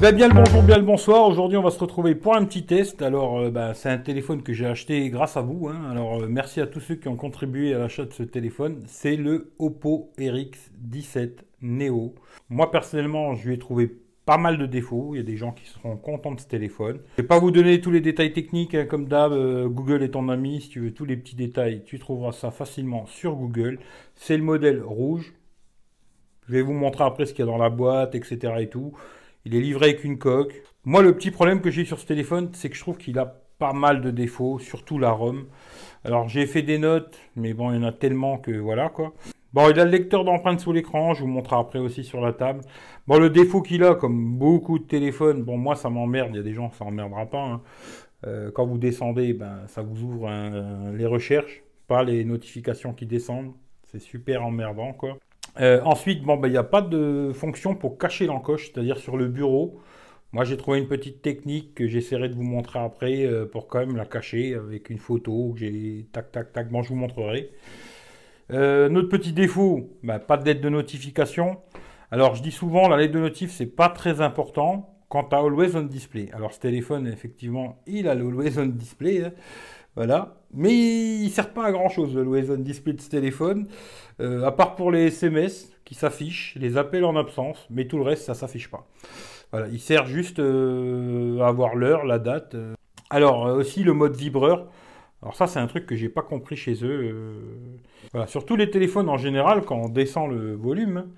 Eh bien, bien le bonjour, bien le bonsoir. Aujourd'hui, on va se retrouver pour un petit test. Alors, euh, bah, c'est un téléphone que j'ai acheté grâce à vous. hein. Alors, euh, merci à tous ceux qui ont contribué à l'achat de ce téléphone. C'est le Oppo RX 17 Neo. Moi, personnellement, je lui ai trouvé pas mal de défauts. Il y a des gens qui seront contents de ce téléphone. Je vais pas vous donner tous les détails techniques, hein, comme d'hab. euh, Google est ton ami. Si tu veux tous les petits détails, tu trouveras ça facilement sur Google. C'est le modèle rouge. Je vais vous montrer après ce qu'il y a dans la boîte, etc. et tout. Il est livré avec une coque. Moi, le petit problème que j'ai sur ce téléphone, c'est que je trouve qu'il a pas mal de défauts, surtout la ROM. Alors, j'ai fait des notes, mais bon, il y en a tellement que voilà quoi. Bon, il a le lecteur d'empreintes sous l'écran, je vous montrerai après aussi sur la table. Bon, le défaut qu'il a, comme beaucoup de téléphones, bon, moi ça m'emmerde, il y a des gens, ça emmerdera pas. hein. Euh, quand vous descendez, ben, ça vous ouvre les recherches, pas les notifications qui descendent. C'est super emmerdant, quoi. Euh, ensuite, bon, ben, il n'y a pas de fonction pour cacher l'encoche, c'est-à-dire sur le bureau. Moi, j'ai trouvé une petite technique que j'essaierai de vous montrer après euh, pour quand même la cacher avec une photo. que J'ai tac, tac, tac. Bon, je vous montrerai. Euh, notre petit défaut, ben, pas de lettre de notification. Alors, je dis souvent, la lettre de notif, c'est pas très important quant à Always on Display. Alors, ce téléphone, effectivement, il a le Always on Display. hein. Voilà. Mais il sert pas à grand chose, le Always on Display de ce téléphone. Euh, à part pour les SMS qui s'affichent, les appels en absence, mais tout le reste, ça s'affiche pas. Voilà, il sert juste euh, à avoir l'heure, la date. euh. Alors, aussi le mode vibreur. Alors ça, c'est un truc que j'ai pas compris chez eux. Voilà, sur tous les téléphones en général, quand on descend le volume,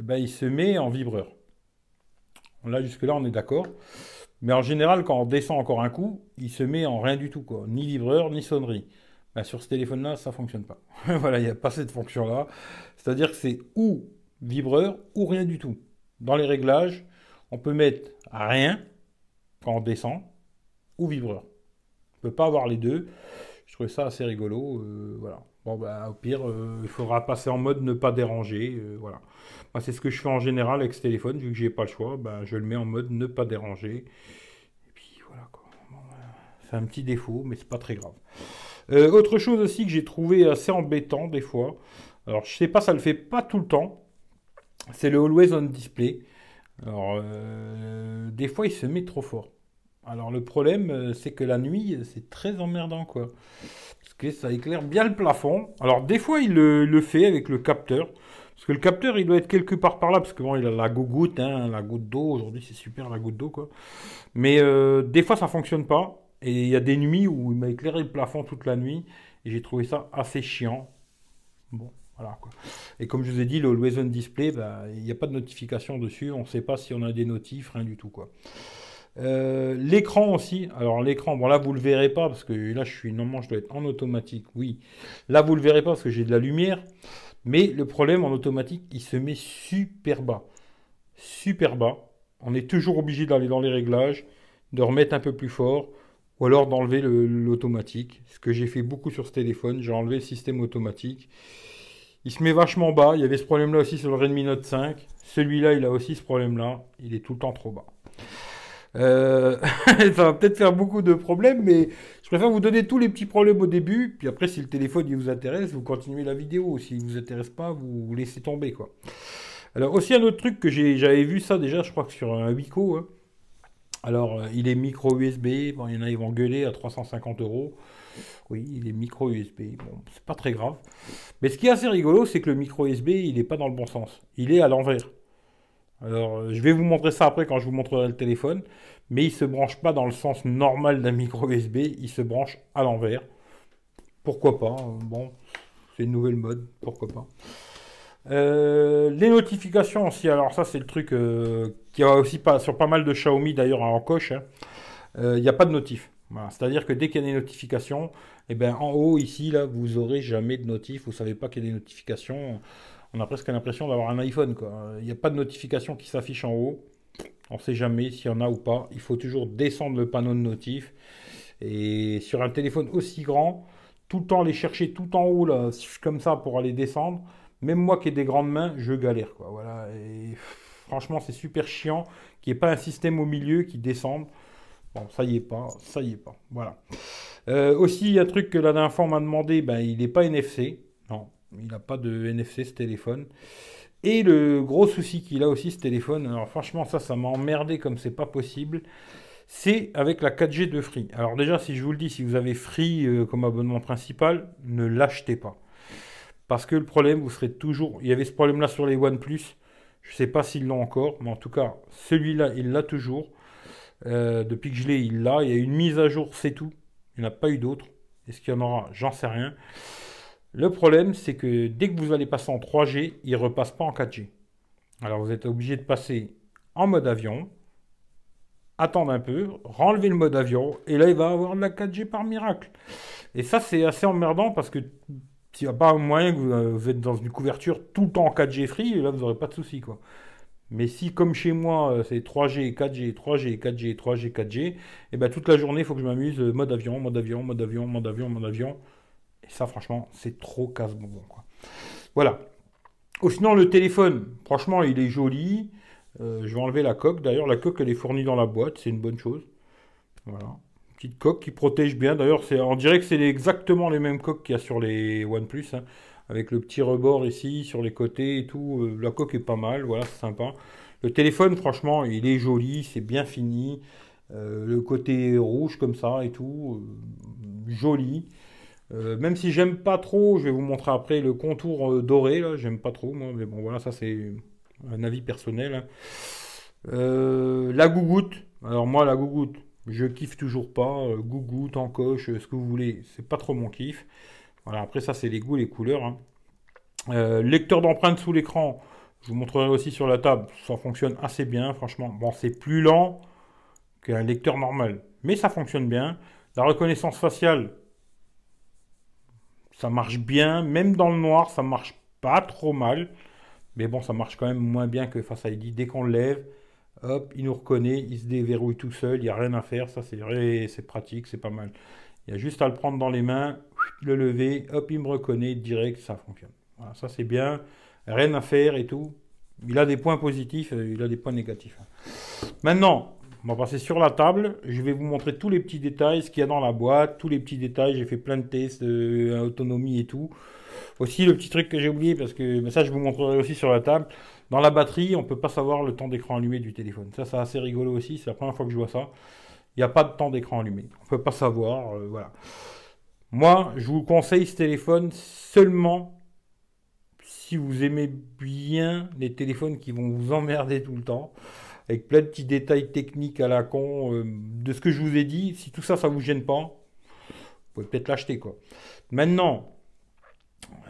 eh ben, il se met en vibreur. Là, jusque-là, on est d'accord. Mais en général, quand on descend encore un coup, il se met en rien du tout, quoi. Ni vibreur, ni sonnerie. Ben, sur ce téléphone-là, ça fonctionne pas. voilà, il n'y a pas cette fonction-là. C'est-à-dire que c'est ou vibreur ou rien du tout. Dans les réglages, on peut mettre rien quand on descend ou vibreur. On peut pas avoir les deux. Je trouvais ça assez rigolo. euh, voilà. Bon, bah, au pire, euh, il faudra passer en mode ne pas déranger. euh, voilà. C'est ce que je fais en général avec ce téléphone. Vu que j'ai pas le choix, bah, je le mets en mode ne pas déranger. Et puis voilà quoi. Voilà. c'est un petit défaut, mais c'est pas très grave. Euh, autre chose aussi que j'ai trouvé assez embêtant des fois. Alors, je sais pas, ça le fait pas tout le temps. C'est le Always on Display. Alors, euh, des fois, il se met trop fort. Alors, le problème, euh, c'est que la nuit, c'est très emmerdant, quoi. Parce que ça éclaire bien le plafond. Alors, des fois, il le, fait avec le capteur. Parce que le capteur, il doit être quelque part par là. Parce que bon, il a la gougoute, hein, la goutte d'eau. Aujourd'hui, c'est super, la goutte d'eau, quoi. Mais euh, des fois, ça fonctionne pas. Et il y a des nuits où il m'a éclairé le plafond toute la nuit. Et j'ai trouvé ça assez chiant. Bon, voilà, quoi. Et comme je vous ai dit, le Always Display, bah, il n'y a pas de notification dessus. On ne sait pas si on a des notifs, rien du tout, quoi. Euh, l'écran aussi. Alors l'écran, bon là vous le verrez pas parce que là je suis normalement je dois être en automatique. Oui. Là vous le verrez pas parce que j'ai de la lumière. Mais le problème en automatique, il se met super bas. Super bas. On est toujours obligé d'aller dans les réglages, de remettre un peu plus fort ou alors d'enlever le- l'automatique. Ce que j'ai fait beaucoup sur ce téléphone, j'ai enlevé le système automatique. Il se met vachement bas. Il y avait ce problème-là aussi sur le Redmi Note 5. Celui-là, il a aussi ce problème-là. Il est tout le temps trop bas. Euh, ça va peut-être faire beaucoup de problèmes, mais je préfère vous donner tous les petits problèmes au début. Puis après, si le téléphone vous intéresse, vous continuez la vidéo. S'il ne vous intéresse pas, vous, laissez tomber, quoi. Alors, aussi un autre truc que j'avais vu ça déjà, je crois que sur un Wiko. hein. Alors, euh, il est micro USB. Bon, il y en a, ils vont gueuler à 350 euros. Oui, il est micro USB. Bon, c'est pas très grave. Mais ce qui est assez rigolo, c'est que le micro USB, il n'est pas dans le bon sens. Il est à l'envers. Alors, euh, je vais vous montrer ça après quand je vous montrerai le téléphone. Mais il se branche pas dans le sens normal d'un micro USB. Il se branche à l'envers. Pourquoi pas hein. Bon, c'est une nouvelle mode. Pourquoi pas Euh, les notifications aussi, alors ça c'est le truc euh, qui a aussi pas, sur pas mal de Xiaomi d'ailleurs en coche, hein. Il n'y a pas de notif. C'est-à-dire que dès qu'il y a des notifications, eh ben, en haut ici, là, vous aurez jamais de notif, vous savez pas qu'il y a des notifications. On a presque l'impression d'avoir un iPhone, quoi. Il n'y a pas de notification qui s'affiche en haut. On ne sait jamais s'il y en a ou pas. Il faut toujours descendre le panneau de notif. Et sur un téléphone aussi grand, tout le temps aller chercher tout en haut, là, comme ça, pour aller descendre. Même moi qui ai des grandes mains, je galère. Voilà. Et franchement, c'est super chiant qu'il n'y ait pas un système au milieu qui descende. Bon, ça y est pas, ça y est pas. Voilà. Euh, aussi, il y a un truc que la dernière fois on m'a demandé, ben, il n'est pas NFC. Non, il n'a pas de NFC ce téléphone. Et le gros souci qu'il a aussi ce téléphone, alors franchement ça, ça m'a emmerdé comme c'est pas possible, c'est avec la 4G de Free. Alors déjà, si je vous le dis, si vous avez Free euh, comme abonnement principal, ne l'achetez pas. Parce que le problème, vous serez toujours... Il y avait ce problème-là sur les OnePlus. Je ne sais pas s'ils l'ont encore, mais en tout cas, celui-là, il l'a toujours. Euh, depuis que je l'ai, il l'a. Il y a une mise à jour, c'est tout. Il n'y en a pas eu d'autres. Est-ce qu'il y en aura? J'en sais rien. Le problème, c'est que dès que vous allez passer en 3G, il ne repasse pas en 4G. Alors vous êtes obligé de passer en mode avion, attendre un peu, renlever le mode avion, et là il va avoir de la 4G par miracle. Et ça c'est assez emmerdant parce que s'il n'y a pas moyen que euh, vous, êtes dans une couverture tout le temps en 4G free, là vous n'aurez pas de soucis quoi. Mais si comme chez moi euh, c'est 3G, 4G, 3G, 4G, 3G, 4G, et ben toute la journée il faut que je m'amuse euh, mode avion, mode avion, mode avion, mode avion, mode avion. Et ça franchement c'est trop casse-bonbon. Voilà. Ou sinon le téléphone, franchement il est joli. Euh, je vais enlever la coque. D'ailleurs, la coque, elle est fournie dans la boîte. C'est une bonne chose. Voilà. Petite coque qui protège bien. D'ailleurs, on dirait que c'est exactement les mêmes coques qu'il y a sur les OnePlus. Hein. avec le petit rebord ici, sur les côtés et tout. Euh, la coque est pas mal. Voilà, c'est sympa. Le téléphone, franchement, il est joli. C'est bien fini. Euh, le côté rouge comme ça et tout. joli. Même si j'aime pas trop, je vais vous montrer après le contour doré, là, j'aime pas trop, moi, mais bon, voilà, ça c'est un avis personnel. Hein. Euh, la gougoute. Alors moi, la gougoute, je kiffe toujours pas. Euh, gougoute, encoche, ce que vous voulez, c'est pas trop mon kiff. Voilà, après ça, c'est les goûts, les couleurs. Hein. Euh, lecteur d'empreintes sous l'écran, je vous montrerai aussi sur la table. Ça fonctionne assez bien, franchement. Bon, c'est plus lent qu'un lecteur normal, mais ça fonctionne bien. La reconnaissance faciale, ça marche bien. Même dans le noir, ça marche pas trop mal. Mais bon, ça marche quand même moins bien que Face ID. Dès qu'on le lève, hop, il nous reconnaît, il se déverrouille tout seul, il n'y a rien à faire. Ça, c'est pratique, c'est pas mal. Il y a juste à le prendre dans les mains, le lever, hop, il me reconnaît direct, ça fonctionne. Ça c'est bien. Rien à faire et tout. Il a des points positifs, euh, il a des points négatifs. Maintenant, on va passer sur la table. Je vais vous montrer tous les petits détails, ce qu'il y a dans la boîte, tous les petits détails. J'ai fait plein de tests, euh, autonomie et tout. Aussi, le petit truc que j'ai oublié, parce que ça, je vous montrerai aussi sur la table. Dans la batterie, on ne peut pas savoir le temps d'écran allumé du téléphone. Ça, c'est assez rigolo aussi. C'est la première fois que je vois ça. Il n'y a pas de temps d'écran allumé. On ne peut pas savoir. Euh, voilà. Moi, je vous conseille ce téléphone seulement si vous aimez bien les téléphones qui vont vous emmerder tout le temps, avec plein de petits détails techniques à la con, euh, de ce que je vous ai dit. Si tout ça, ça vous gêne pas, vous pouvez peut-être l'acheter quoi. Maintenant,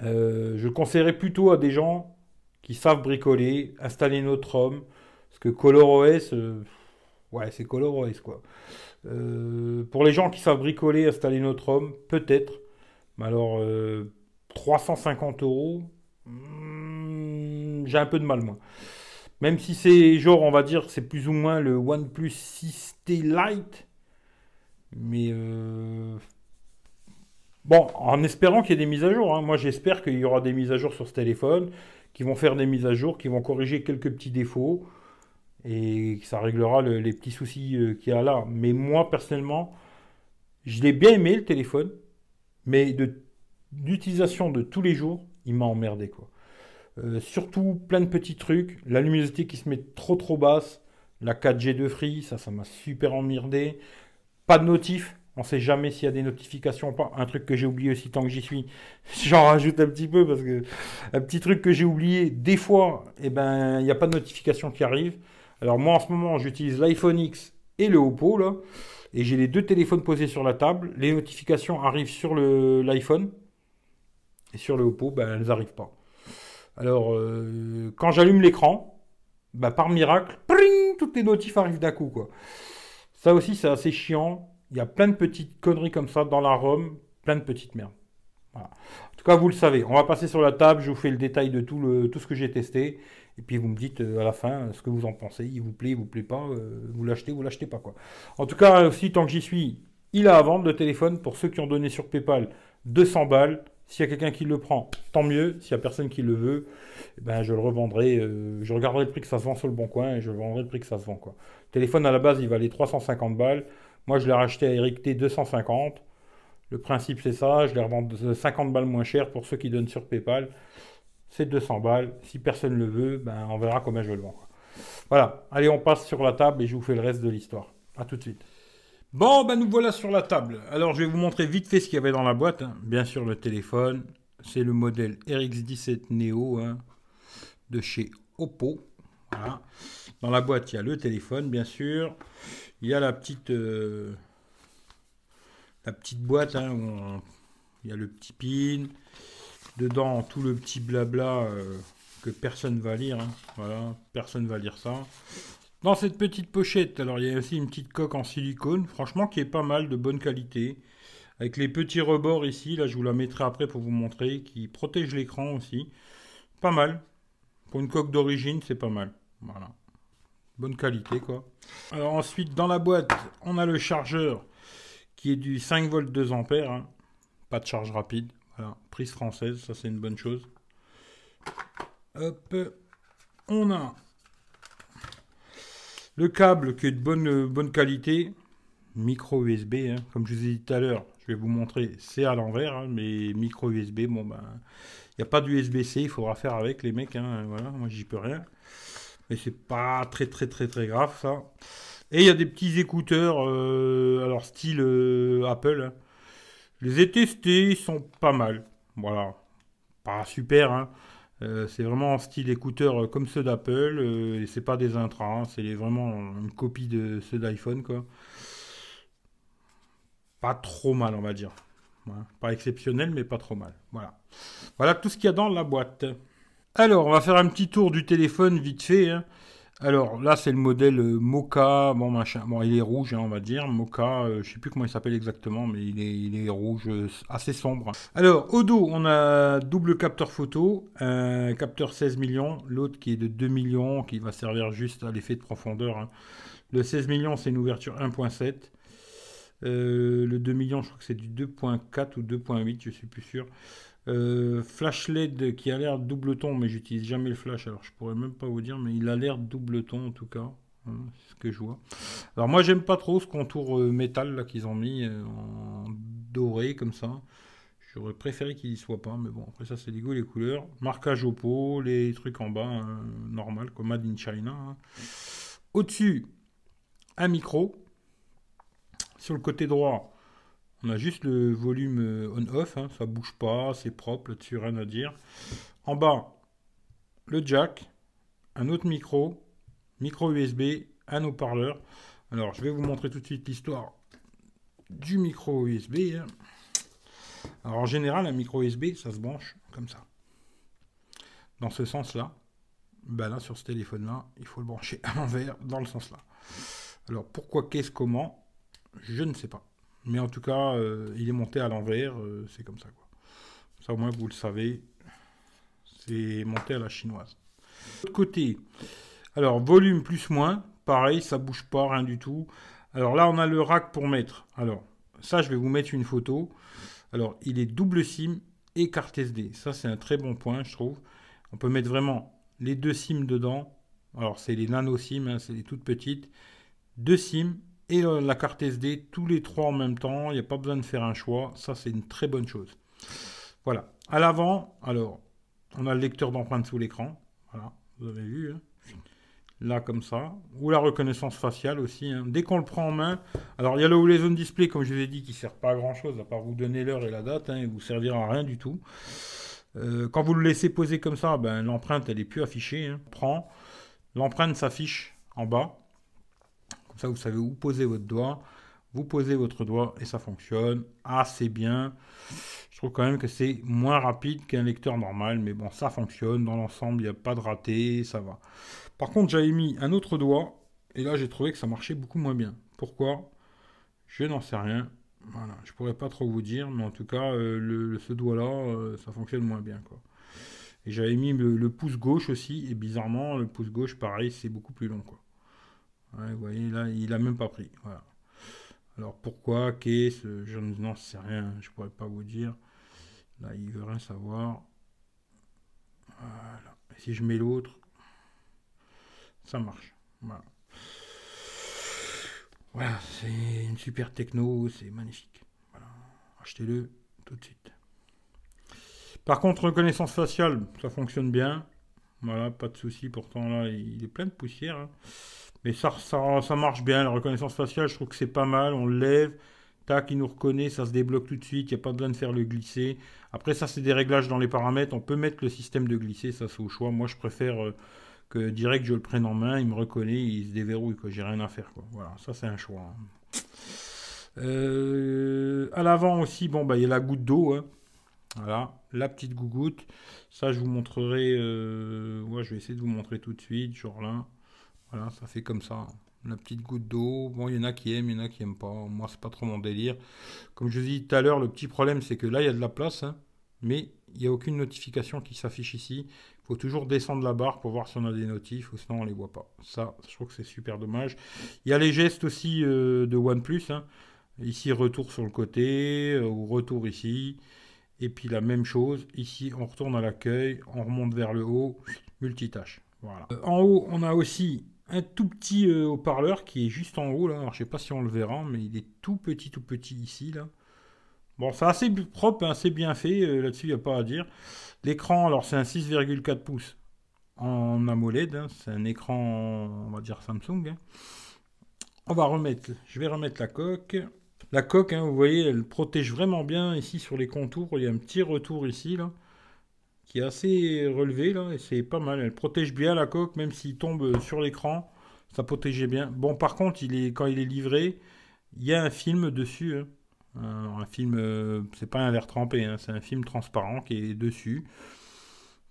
euh, je conseillerais plutôt à des gens qui savent bricoler, installer notre homme, parce que ColorOS, euh, ouais, c'est ColorOS quoi. Pour les gens qui savent bricoler, installer notre homme, peut-être. Mais alors, 350 euros, hmm, j'ai un peu de mal moi. Même si c'est genre, on va dire, c'est plus ou moins le OnePlus 6T Lite. Mais Bon, en espérant qu'il y ait des mises à jour. Hein. Moi, j'espère qu'il y aura des mises à jour sur ce téléphone, qui vont faire des mises à jour, qui vont corriger quelques petits défauts, et que ça réglera les petits soucis euh, qu'il y a là. Mais moi, personnellement, je l'ai bien aimé, le téléphone, mais d'utilisation de, tous les jours, il m'a emmerdé, quoi. Euh, surtout plein de petits trucs, la luminosité qui se met trop trop basse, la 4G de free, ça, ça m'a super emmerdé. Pas de notif, on ne sait jamais s'il y a des notifications ou pas. Un truc que j'ai oublié aussi tant que j'y suis, j'en rajoute un petit peu parce que un petit truc que j'ai oublié, des fois, eh ben, il n'y a pas de notification qui arrive. Alors moi en ce moment, j'utilise l'iPhone X et le Oppo et j'ai les deux téléphones posés sur la table. Les notifications arrivent sur l'iPhone et sur le Oppo, ben, elles n'arrivent pas. Alors euh, quand j'allume l'écran, ben, par miracle, toutes les notifs arrivent d'un coup quoi. Ça aussi c'est assez chiant. Il y a plein de petites conneries comme ça dans la ROM, plein de petites merdes. En tout cas, vous le savez. On va passer sur la table. Je vous fais le détail de tout, le, tout ce que j'ai testé. Et puis vous me dites euh, à la fin ce que vous en pensez. Il vous plaît, il vous plaît pas. Euh, vous l'achetez, vous l'achetez pas. quoi. En tout cas, aussi, tant que j'y suis, il a à vendre le téléphone. Pour ceux qui ont donné sur PayPal 200 balles. S'il y a quelqu'un qui le prend, tant mieux. S'il n'y a personne qui le veut, eh ben, je le revendrai. je regarderai le prix que ça se vend sur le bon coin et je vendrai le prix que ça se vend. Quoi. Le téléphone, à la base, il valait 350 balles. Moi, je l'ai racheté à Eric T 250. Le principe, c'est ça. Je les revends 50 balles moins cher pour ceux qui donnent sur PayPal. c'est 200 balles. Si personne le veut, ben, on verra combien je le vends. Voilà, allez, on passe sur la table et je vous fais le reste de l'histoire. A tout de suite. Bon, ben nous voilà sur la table. Alors, je vais vous montrer vite fait ce qu'il y avait dans la boîte. Hein. Bien sûr, le téléphone. C'est le modèle RX17 Neo hein, de chez Oppo. Dans la boîte, il y a le téléphone, bien sûr. Il y a la petite, euh, boîte hein, où il y a le petit pin. Dedans, tout le petit blabla euh, que personne va lire. Voilà, personne va lire ça. Dans cette petite pochette, alors il y a aussi une petite coque en silicone, franchement qui est pas mal, de bonne qualité. Avec les petits rebords ici, là je vous la mettrai après pour vous montrer, qui protège l'écran aussi. Pas mal. Pour une coque d'origine, c'est pas mal. Voilà. Bonne qualité quoi. Alors ensuite, dans la boîte, on a le chargeur qui est du 5 volts 2 ampères. Hein. Pas de charge rapide. Voilà. Prise française, ça c'est une bonne chose. Hop. On a le câble qui est de bonne, qualité. Micro USB, hein. comme je vous ai dit tout à l'heure, je vais vous montrer, c'est à l'envers, hein, mais micro USB, bon ben, il n'y a pas d'USB-C, il faudra faire avec les mecs, hein, voilà, moi j'y peux rien. Mais c'est pas très très très très grave ça. Et il y a des petits écouteurs, euh, alors style euh, Apple. Les ai testés, ils sont pas mal. Voilà. Pas super. Euh, c'est vraiment style écouteur comme ceux d'Apple. et c'est pas des intras, c'est vraiment une copie de ceux d'iPhone, quoi. Pas trop mal, on va dire. Pas exceptionnel, mais pas trop mal. Voilà. Voilà tout ce qu'il y a dans la boîte. Alors, on va faire un petit tour du téléphone vite fait. Hein. Alors là, c'est le modèle euh, Mocha, bon machin, bon il est rouge, hein, on va dire, Mocha, je euh, je sais plus comment il s'appelle exactement, mais il est, il est rouge, euh, assez sombre. Alors au dos, on a double capteur photo, un capteur 16 millions, l'autre qui est de 2 millions, qui va servir juste à l'effet de profondeur. Hein. Le 16 millions, c'est une ouverture 1.7. le 2 millions, je crois que c'est du 2.4 ou 2.8, je suis plus sûr. Euh, flash LED qui a l'air double ton, mais j'utilise jamais le flash, alors je pourrais même pas vous dire, mais il a l'air double ton en tout cas. Hein, c'est ce que je vois. Alors moi j'aime pas trop ce contour euh, métal là qu'ils ont mis euh, en doré comme ça. J'aurais préféré qu'il y soit pas, mais bon après ça c'est les goûts les couleurs. Marquage au pot, les trucs en bas normal comme Made in China. Hein. Au-dessus un micro. Sur le côté droit on a juste le volume euh, on-off, hein, ça bouge pas, c'est propre, là-dessus rien à dire. En bas, le jack, un autre micro, micro USB, un haut-parleur. Alors, je vais vous montrer tout de suite l'histoire du micro USB. Hein. Alors, en général, un micro USB, ça se branche comme ça. Dans ce sens-là. Ben là, sur ce téléphone-là, il faut le brancher à l'envers, dans le sens-là. Alors, pourquoi, qu'est-ce, comment Je ne sais pas. Mais en tout cas, euh, il est monté à l'envers, euh, c'est comme ça. Ça au moins vous le savez, c'est monté à la chinoise. De l'autre côté, alors volume plus moins, pareil, ça bouge pas, rien du tout. Alors là, on a le rack pour mettre. Alors, ça, je vais vous mettre une photo. Alors, il est double SIM et carte SD. Ça, c'est un très bon point, je trouve. On peut mettre vraiment les deux SIM dedans. Alors, c'est les nano SIM, hein, c'est les toutes petites. Deux SIM et la carte SD, tous les trois en même temps. Il n'y a pas besoin de faire un choix. Ça, c'est une très bonne chose. Voilà. À l'avant, alors, on a le lecteur d'empreintes sous l'écran. Voilà, vous avez vu. Hein. Là, comme ça. Ou la reconnaissance faciale aussi. Hein. Dès qu'on le prend en main. Alors, il y a le Zone Display, comme je vous ai dit, qui ne sert pas à grand chose, à part vous donner l'heure et la date. Hein, vous servira à rien du tout. Euh, quand vous le laissez poser comme ça, ben, l'empreinte, elle n'est plus affichée. Hein. Prend. L'empreinte s'affiche en bas ça, vous savez où poser votre doigt. Vous posez votre doigt et ça fonctionne assez bien. Je trouve quand même que c'est moins rapide qu'un lecteur normal, mais bon, ça fonctionne. Dans l'ensemble, il n'y a pas de raté, ça va. Par contre, j'avais mis un autre doigt et là, j'ai trouvé que ça marchait beaucoup moins bien. Pourquoi? Je n'en sais rien. Voilà, je pourrais pas trop vous dire, mais en tout cas, euh, le, ce doigt-là, euh, ça fonctionne moins bien, quoi. Et j'avais mis le, pouce gauche aussi, et bizarrement, le pouce gauche, pareil, c'est beaucoup plus long, vous voyez, là, il a même pas pris. Voilà. Alors pourquoi, qu'est-ce, je n'en sais rien, je pourrais pas vous dire. Là, il veut rien savoir. Voilà. si je mets l'autre, ça marche. Voilà. Voilà, c'est une super techno, c'est magnifique. Voilà. Achetez-le tout de suite. Par contre, reconnaissance faciale, ça fonctionne bien. Voilà, pas de souci. Pourtant, là, il est plein de poussière. Hein. Mais ça, marche bien. La reconnaissance faciale, je trouve que c'est pas mal. On le lève. Tac, il nous reconnaît. Ça se débloque tout de suite. Il n'y a pas besoin de faire le glisser. Après, ça, c'est des réglages dans les paramètres. On peut mettre le système de glisser. Ça, c'est au choix. Moi, je préfère euh, que direct je le prenne en main. Il me reconnaît. Il se déverrouille. J'ai rien à faire. Quoi. Voilà, ça, c'est un choix. Hein. Euh, à l'avant aussi, bon, bah, il y a la goutte d'eau. Hein. Voilà, la petite gougoute. Ça, je vous montrerai. Euh, je vais essayer de vous montrer tout de suite. Genre là. Voilà, ça fait comme ça. La petite goutte d'eau. Bon, il y en a qui aiment, il y en a qui aiment pas. Moi, c'est pas trop mon délire. Comme je vous ai dit tout à l'heure, le petit problème, c'est que là, il y a de la place. Hein, mais il n'y a aucune notification qui s'affiche ici. Il faut toujours descendre la barre pour voir si on a des notifs ou sinon on les voit pas. Ça, je trouve que c'est super dommage. Il y a les gestes aussi euh, de OnePlus. Hein. Ici, retour sur le côté euh, ou retour ici. Et puis la même chose, ici on retourne à l'accueil, on remonte vers le haut, multitâche. Voilà. Euh, en haut, on a aussi un tout petit euh, haut-parleur qui est juste en haut là. Alors je sais pas si on le verra, mais il est tout petit, tout petit ici là. Bon, c'est assez propre, hein, assez bien fait. Euh, là-dessus, il n'y a pas à dire. L'écran, alors c'est un 6,4 pouces en AMOLED. Hein. c'est un écran, on va dire Samsung. Hein. On va remettre, je vais remettre la coque. La coque, hein, vous voyez, elle protège vraiment bien ici sur les contours. Il y a un petit retour ici, là, qui est assez relevé, là, et c'est pas mal. Elle protège bien la coque, même s'il tombe sur l'écran, ça protégeait bien. Bon, par contre, il est, quand il est livré, il y a un film dessus. Hein. Un, film, euh, c'est pas un verre trempé, hein, c'est un film transparent qui est dessus,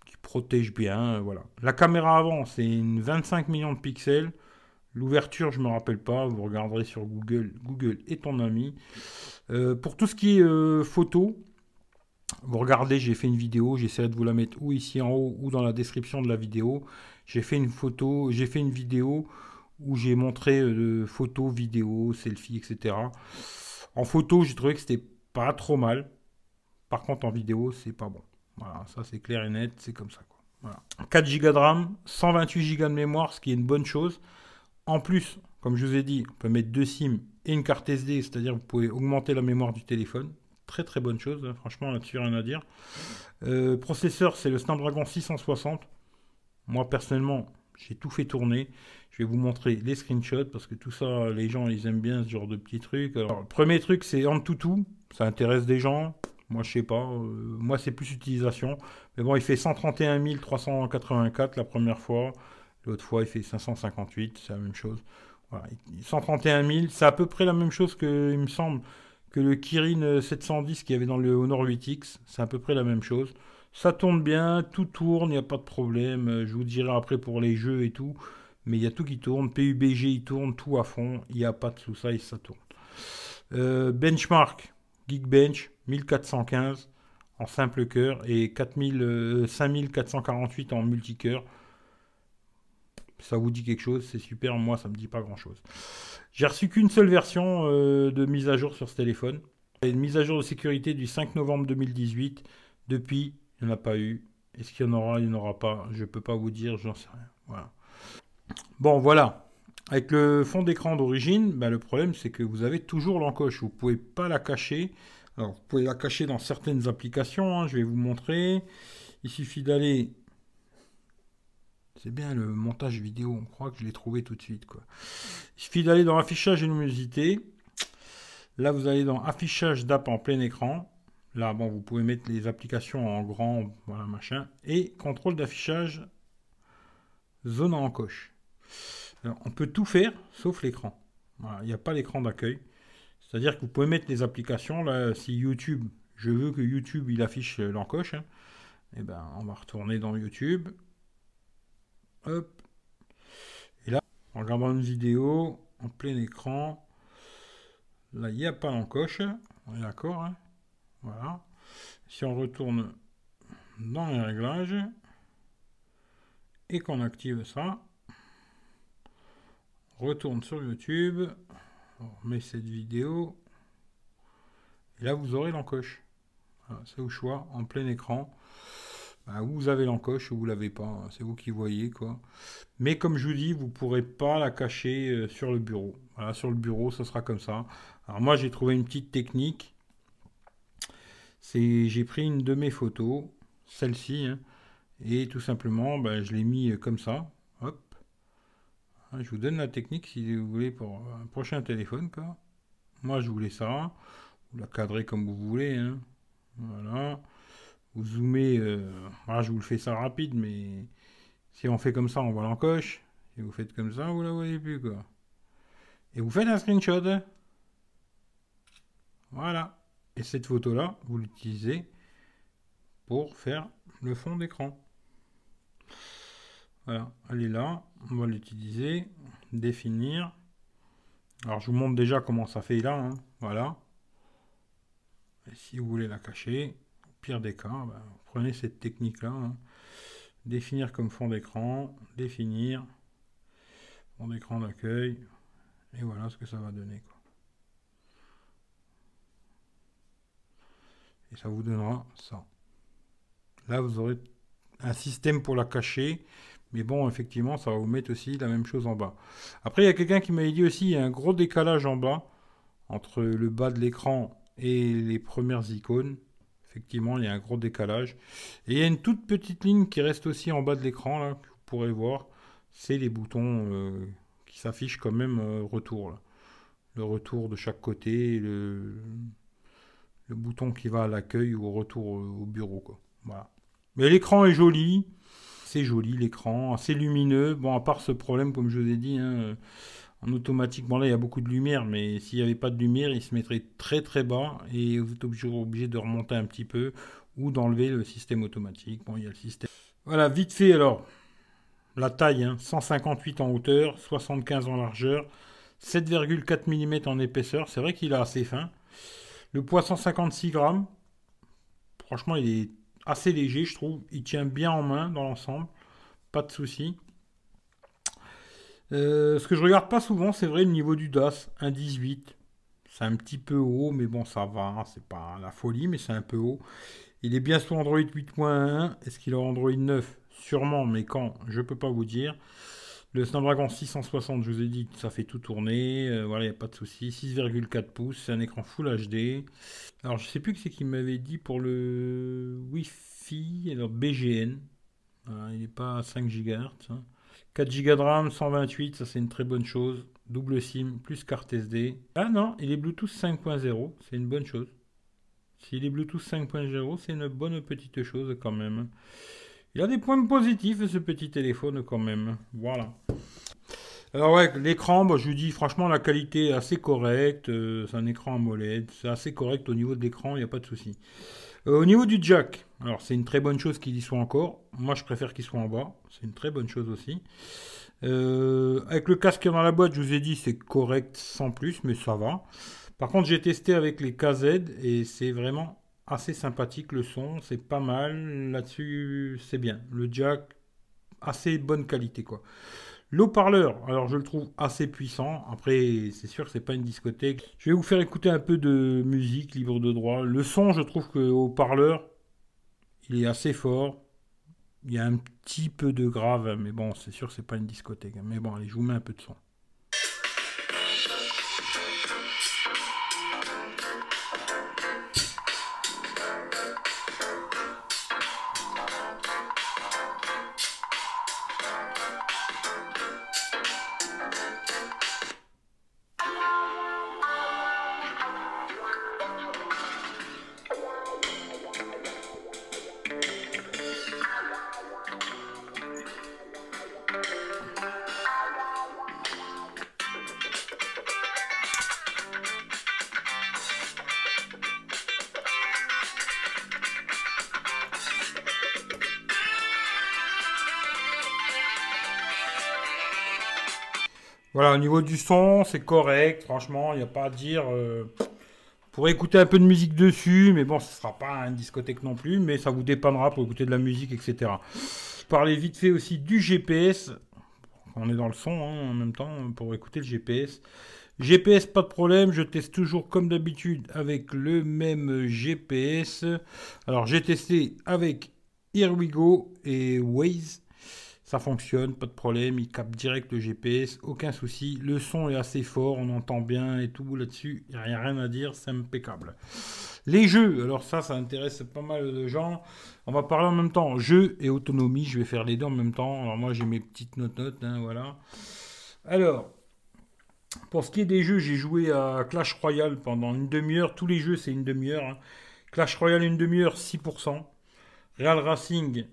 qui protège bien, euh, voilà. La caméra avant, c'est une 25 millions de pixels. L'ouverture, je me rappelle pas, vous regarderez sur Google, Google est ton ami. Euh, pour tout ce qui est photo, vous regardez, j'ai fait une vidéo, j'essaierai de vous la mettre ou ici en haut ou dans la description de la vidéo. J'ai fait une photo, j'ai fait une vidéo où j'ai montré euh, photos, vidéos, selfies, etc. En photo, j'ai trouvé que c'était pas trop mal. Par contre, en vidéo, c'est pas bon. Voilà, ça c'est clair et net, c'est comme ça. Quoi. 4 Go de RAM, 128 Go de mémoire, ce qui est une bonne chose. En plus, comme je vous ai dit, on peut mettre deux SIM et une carte SD, c'est-à-dire vous pouvez augmenter la mémoire du téléphone. Très très bonne chose, franchement là-dessus rien à dire. Euh, processeur, c'est le Snapdragon 660. Moi personnellement, j'ai tout fait tourner. Je vais vous montrer les screenshots parce que tout ça, les gens ils aiment bien ce genre de petits trucs. Alors, premier truc, c'est Antutu. Ça intéresse des gens. Moi, je sais pas. Euh, moi, c'est plus utilisation. Mais bon, il fait 131 384 la première fois. L'autre fois, il fait 558, c'est la même chose. Voilà. 131 000, c'est à peu près la même chose que, il me semble, que le Kirin 710 qu'il y avait dans le Honor 8X. C'est à peu près la même chose. Ça tourne bien, tout tourne, il n'y a pas de problème. Je vous dirai après pour les jeux et tout. Mais il y a tout qui tourne. PUBG, il tourne tout à fond. Il n'y a pas de sous ça, ça tourne. Euh, benchmark, Geekbench, 1415 en simple cœur et 4000, 5448 euh, en multicœur ça vous dit quelque chose, c'est super. Moi, ça me dit pas grand chose. J'ai reçu qu'une seule version euh, de mise à jour sur ce téléphone. Une mise à jour de sécurité du 5 novembre 2018. Depuis, il n'y en a pas eu. Est-ce qu'il y en aura Il n'y en aura pas? Je ne peux pas vous dire, j'en sais rien. Voilà. Bon, voilà. Avec le fond d'écran d'origine, ben, le problème c'est que vous avez toujours l'encoche. Vous ne pouvez pas la cacher. Alors, vous pouvez la cacher dans certaines applications. Hein, je vais vous montrer. Il suffit d'aller c'est bien le montage vidéo, on croit que je l'ai trouvé tout de suite. Il suffit d'aller dans affichage et luminosité. Là, vous allez dans affichage d'app en plein écran. Là, bon, vous pouvez mettre les applications en grand, voilà, machin. Et contrôle d'affichage, zone en coche. on peut tout faire, sauf l'écran. il n'y a pas l'écran d'accueil. C'est-à-dire que vous pouvez mettre les applications. Là, si YouTube, je veux que YouTube, il affiche l'encoche. Hein, eh ben, on va retourner dans YouTube. Hop. Et là, en regardant une vidéo en plein écran, là, il n'y a pas l'encoche. On est d'accord. Hein voilà. Si on retourne dans les réglages et qu'on active ça, retourne sur YouTube, on met cette vidéo, et là vous aurez l'encoche. c'est au choix, en plein écran. Bah, vous avez l'encoche ou vous l'avez pas, hein, c'est vous qui voyez quoi. Mais comme je vous dis, vous pourrez pas la cacher euh, sur le bureau. Voilà, sur le bureau, ça sera comme ça. Alors moi, j'ai trouvé une petite technique. C'est, j'ai pris une de mes photos. celle-ci. Hein. Et tout simplement, ben, je l'ai mis comme ça. Hop. Hein, je vous donne la technique si vous voulez pour un prochain téléphone. Quoi. Moi, je voulais ça. Vous la cadrez comme vous voulez. Voilà. Vous zoomez. Euh, je vous le fais ça rapide, mais si on fait comme ça, on voit l'encoche. Si vous faites comme ça, vous la voyez plus. quoi. Et vous faites un screenshot. Voilà. Et cette photo-là, vous l'utilisez pour faire le fond d'écran. Voilà, elle est là. On va l'utiliser. Définir. Alors, je vous montre déjà comment ça fait là. Hein. Voilà. Et si vous voulez la cacher, pire des cas, ben, prenez cette technique-là. Hein. Définir comme fond d'écran. Définir. Fond d'écran d'accueil. Et voilà ce que ça va donner. Et ça vous donnera ça. Là, vous aurez un système pour la cacher. Mais bon, effectivement, ça va vous mettre aussi la même chose en bas. Après, il y a quelqu'un qui m'avait dit aussi, il y a un gros décalage en bas entre le bas de l'écran et les premières icônes. Effectivement, il y a un gros décalage. Et il y a une toute petite ligne qui reste aussi en bas de l'écran, là, que vous pourrez voir. C'est les boutons euh, qui s'affichent quand même euh, retour. Le retour de chaque côté, le, bouton qui va à l'accueil ou au retour au bureau. Quoi. Mais l'écran est joli. C'est joli l'écran, assez lumineux. Bon, à part ce problème, comme je vous ai dit, hein, euh, en automatique, bon là il y a beaucoup de lumière, mais s'il n'y avait pas de lumière, il se mettrait très très bas et vous êtes obligé, obligé de remonter un petit peu ou d'enlever le système automatique. Bon, il y a le système. Voilà, vite fait alors. La taille, 158 hein, en hauteur, 75 en largeur, 7,4 mm en épaisseur. C'est vrai qu'il est assez fin. Le poids 156 grammes. Franchement, il est assez léger, je trouve. Il tient bien en main dans l'ensemble. Pas de souci. Euh, ce que je regarde pas souvent, c'est vrai, le niveau du DAS, 1.18. C'est un petit peu haut, mais bon, ça va. Hein. C'est pas la folie, mais c'est un peu haut. Il est bien sous Android 8.1. Est-ce qu'il a Android 9 Sûrement, mais quand Je peux pas vous dire. Le Snapdragon 660, je vous ai dit, ça fait tout tourner. Euh, voilà, il n'y a pas de souci. 6,4 pouces, c'est un écran Full HD. Alors, je sais plus que c'est qu'il m'avait dit pour le Wi-Fi. Alors, BGN. il n'est pas à 5 GHz. 4 Go de RAM, 128, ça c'est une très bonne chose. Double SIM plus carte SD. Ah non, il est Bluetooth 5.0, c'est une bonne chose. S'il est Bluetooth 5.0, c'est une bonne petite chose quand même. Il a des points positifs, ce petit téléphone, quand même. Voilà. Alors ouais, l'écran, bah, je vous dis franchement la qualité est assez correcte, euh, c'est un écran AMOLED, c'est assez correct au niveau de l'écran, il n'y a pas de souci. Euh, au niveau du jack, alors c'est une très bonne chose qu'il y soit encore, moi je préfère qu'il soit en bas, c'est une très bonne chose aussi. Euh, avec le casque dans la boîte, je vous ai dit c'est correct sans plus, mais ça va. Par contre j'ai testé avec les KZ et c'est vraiment assez sympathique le son, c'est pas mal. Là-dessus, c'est bien. Le jack, assez bonne qualité quoi. L'eau-parleur, alors je le trouve assez puissant. Après, c'est sûr que c'est pas une discothèque. Je vais vous faire écouter un peu de musique libre de droit. Le son, je trouve que haut-parleur, il est assez fort. Il y a un petit peu de grave, mais bon, c'est sûr que c'est pas une discothèque. Mais bon, allez, je vous mets un peu de son. Voilà, au niveau du son, c'est correct. Franchement, il n'y a pas à dire. Euh, pour écouter un peu de musique dessus, mais bon, ce ne sera pas une discothèque non plus, mais ça vous dépendra pour écouter de la musique, etc. Parlais vite fait aussi du GPS. On est dans le son hein, en même temps pour écouter le GPS. GPS, pas de problème, je teste toujours comme d'habitude avec le même GPS. Alors j'ai testé avec Here We Go et Waze. Ça fonctionne, pas de problème, il capte direct le GPS, aucun souci. Le son est assez fort, on entend bien et tout là-dessus, il n'y a rien à dire, c'est impeccable. Les jeux, alors ça, ça intéresse pas mal de gens. On va parler en même temps jeux et autonomie, je vais faire les deux en même temps. Alors moi j'ai mes petites notes-notes, hein, voilà. Alors, pour ce qui est des jeux, j'ai joué à Clash Royale pendant une demi-heure. Tous les jeux, c'est une demi-heure. Hein. Clash Royale, une demi-heure, 6%. Real Racing,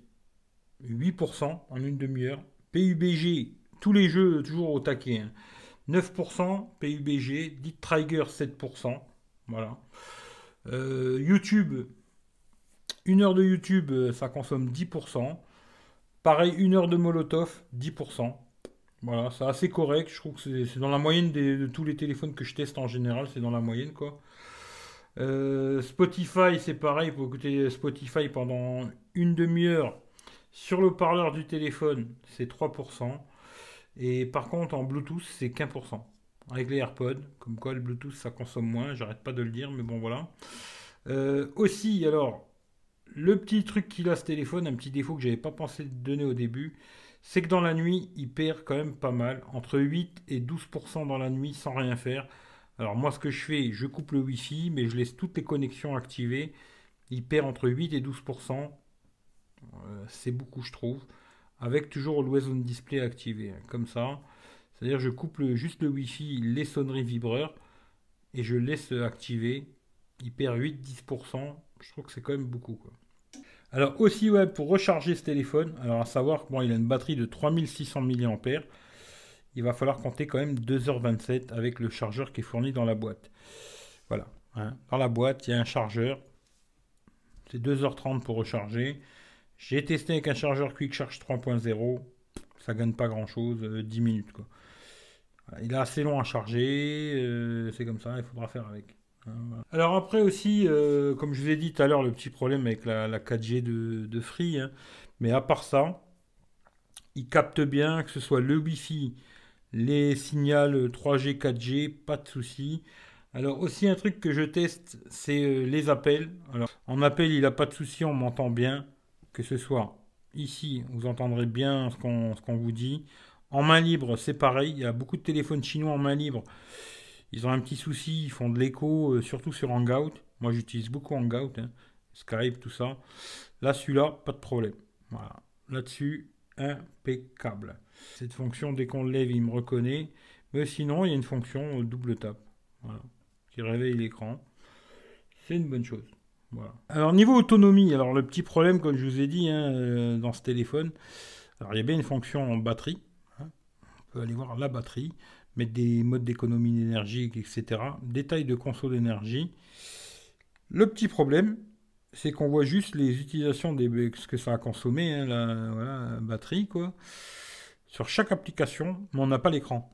8% en une demi-heure. PUBG, tous les jeux toujours au taquet. 9% hein. PUBG. Dit Trigger, 7%. Voilà. Euh, YouTube, une heure de YouTube, euh, ça consomme 10%. Pareil, une heure de Molotov, 10%. Voilà, c'est assez correct. Je trouve que c'est dans la moyenne de tous les téléphones que je teste en général. C'est dans la moyenne, quoi. Euh, Spotify, c'est pareil. Pour écouter Spotify pendant une demi-heure sur le parleur du téléphone, c'est 3%. Et par contre, en Bluetooth, c'est 15%. Avec les AirPods, comme quoi le Bluetooth, ça consomme moins. J'arrête pas de le dire, mais bon, voilà. Euh, aussi, alors, le petit truc qu'il a ce téléphone, un petit défaut que j'avais pas pensé donner au début, c'est que dans la nuit, il perd quand même pas mal, entre 8 et 12% dans la nuit sans rien faire. Alors moi ce que je fais, je coupe le Wi-Fi, mais je laisse toutes les connexions activées. Il perd entre 8 et 12%. Euh, c'est beaucoup je trouve. Avec toujours l'Always On Display activé, hein, comme ça. C'est-à-dire je coupe juste le Wi-Fi, les sonneries vibreurs, et je laisse activer. Il perd 8-10%. Je trouve que c'est quand même beaucoup. Alors aussi pour recharger ce téléphone, alors à savoir qu'il il a une batterie de 3600 mAh il va falloir compter quand même 2h27 avec le chargeur qui est fourni dans la boîte. Voilà. Hein. Dans la boîte, il y a un chargeur. C'est 2h30 pour recharger. J'ai testé avec un chargeur Quick Charge 3.0. Ça gagne pas grand chose, 10 euh, minutes. Quoi. Il est assez long à charger. Euh, c'est comme ça, il faudra faire avec. Hein, Alors après aussi, euh, comme je vous ai dit tout à l'heure, le petit problème avec la, 4G de, Free. Hein. Mais à part ça, il capte bien que ce soit le Wi-Fi les signaux 3G, 4G, pas de souci. Alors aussi un truc que je teste, c'est les appels. Alors en appel, il n'a pas de souci, on m'entend bien. Que ce soit ici, vous entendrez bien ce qu'on vous dit. En main libre, c'est pareil. Il y a beaucoup de téléphones chinois en main libre. Ils ont un petit souci, ils font de l'écho, euh, surtout sur Hangout. Moi, j'utilise beaucoup Hangout, hein. Skype, tout ça. Là, celui-là, pas de problème. Voilà. Là-dessus, impeccable. Cette fonction, dès qu'on lève, il me reconnaît. Mais sinon, il y a une fonction double tap qui réveille l'écran. C'est une bonne chose. Alors, niveau autonomie, alors le petit problème, comme je vous ai dit, hein, euh, dans ce téléphone, alors il y a bien une fonction en batterie. Hein. On peut aller voir la batterie, mettre des modes d'économie d'énergie, etc. Détail de conso d'énergie. Le petit problème, c'est qu'on voit juste les utilisations des ce que ça a consommé, hein, la, batterie, quoi, sur chaque application, mais on n'a pas l'écran.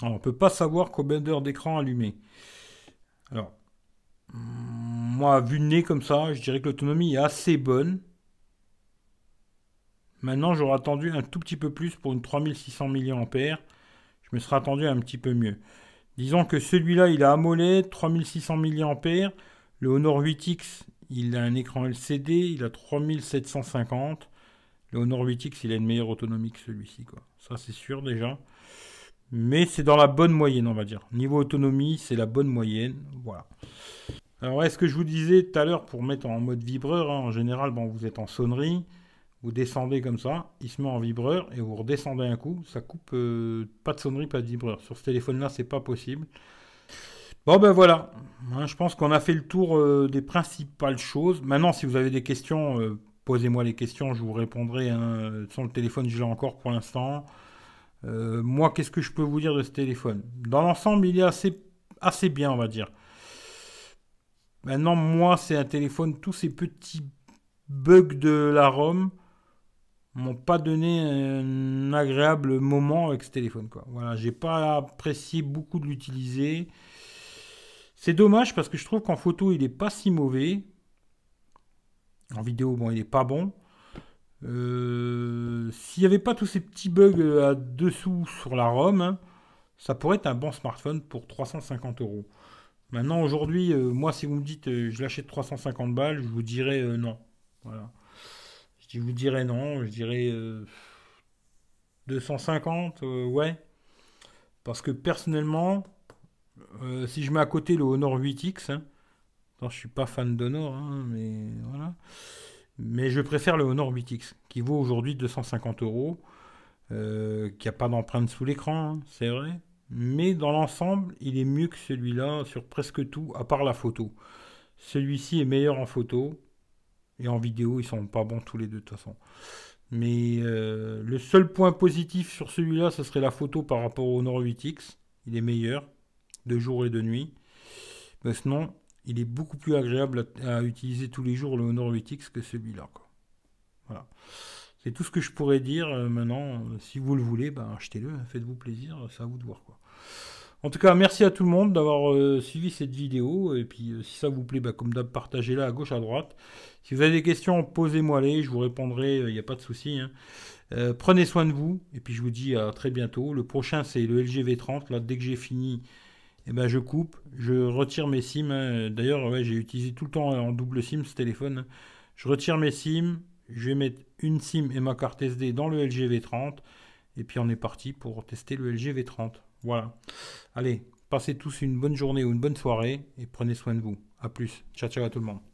Alors, on ne peut pas savoir combien d'heures d'écran allumé. Alors, moi, vu le nez comme ça, je dirais que l'autonomie est assez bonne. Maintenant, j'aurais attendu un tout petit peu plus pour une 3600 mAh. Je me serais attendu un petit peu mieux. Disons que celui-là, il a AMOLED, 3600 mAh. Le Honor 8X, il a un écran LCD, il a 3750. Le Honor 8X, il a une meilleure autonomie que celui-ci, quoi. Ça, c'est sûr déjà. Mais c'est dans la bonne moyenne, on va dire. Niveau autonomie, c'est la bonne moyenne. Voilà. Alors, est-ce que je vous disais tout à l'heure, pour mettre en mode vibreur, hein, en général, bon, vous êtes en sonnerie, vous descendez comme ça, il se met en vibreur, et vous redescendez un coup, ça coupe euh, pas de sonnerie, pas de vibreur. Sur ce téléphone-là, c'est pas possible. Bon ben voilà, hein, je pense qu'on a fait le tour euh, des principales choses. Maintenant, si vous avez des questions, euh, posez-moi les questions, je vous répondrai. Hein, sur le téléphone, je l'ai encore pour l'instant. Moi, qu'est-ce que je peux vous dire de ce téléphone? Dans l'ensemble, il est assez, assez bien, on va dire. Maintenant, moi, c'est un téléphone, tous ces petits bugs de la ROM m'ont pas donné un agréable moment avec ce téléphone. Quoi. Voilà, j'ai pas apprécié beaucoup de l'utiliser. C'est dommage parce que je trouve qu'en photo, il n'est pas si mauvais. En vidéo, bon, il n'est pas bon. Euh, s'il n'y avait pas tous ces petits bugs euh, à dessous sur la ROM, hein, ça pourrait être un bon smartphone pour 350 euros. Maintenant, aujourd'hui, euh, moi, si vous me dites je l'achète 350 balles, je vous dirais non. Voilà. Je vous dirais non, je dirais 250, ouais. Parce que personnellement, si je mets à côté le Honor 8X, hein, je suis pas fan d'Honor, hein, mais voilà. Mais je préfère le Honor 8X, qui vaut aujourd'hui 250 euros, euh, qui n'a pas d'empreinte sous l'écran, hein, c'est vrai. Mais dans l'ensemble, il est mieux que celui-là sur presque tout, à part la photo. Celui-ci est meilleur en photo, et en vidéo, ils sont pas bons tous les deux de toute façon. Mais euh, le seul point positif sur celui-là, ce serait la photo par rapport au Honor 8X. Il est meilleur, de jour et de nuit. Mais sinon, il est beaucoup plus agréable à, utiliser tous les jours le Honor 8X que celui-là. Voilà. C'est tout ce que je pourrais dire euh, maintenant. Si vous le voulez, ben, achetez-le, faites-vous plaisir, c'est à vous de voir. Quoi. En tout cas, merci à tout le monde d'avoir euh, suivi cette vidéo. Et puis, si ça vous plaît, ben, comme d'hab, partagez-la à gauche, à droite. Si vous avez des questions, posez-moi-les, je vous répondrai, il n'y a pas de souci. Hein. prenez soin de vous, et puis je vous dis à très bientôt. Le prochain, c'est le LG V30. Là, dès que j'ai fini eh ben, je coupe, je retire mes SIM. Hein. D'ailleurs, j'ai utilisé tout le temps en double SIM ce téléphone. Je retire mes SIM, je vais mettre une SIM et ma carte SD dans le LG V30. Et puis on est parti pour tester le LG V30. Voilà. Allez, passez tous une bonne journée ou une bonne soirée et prenez soin de vous. A plus. Ciao ciao à tout le monde.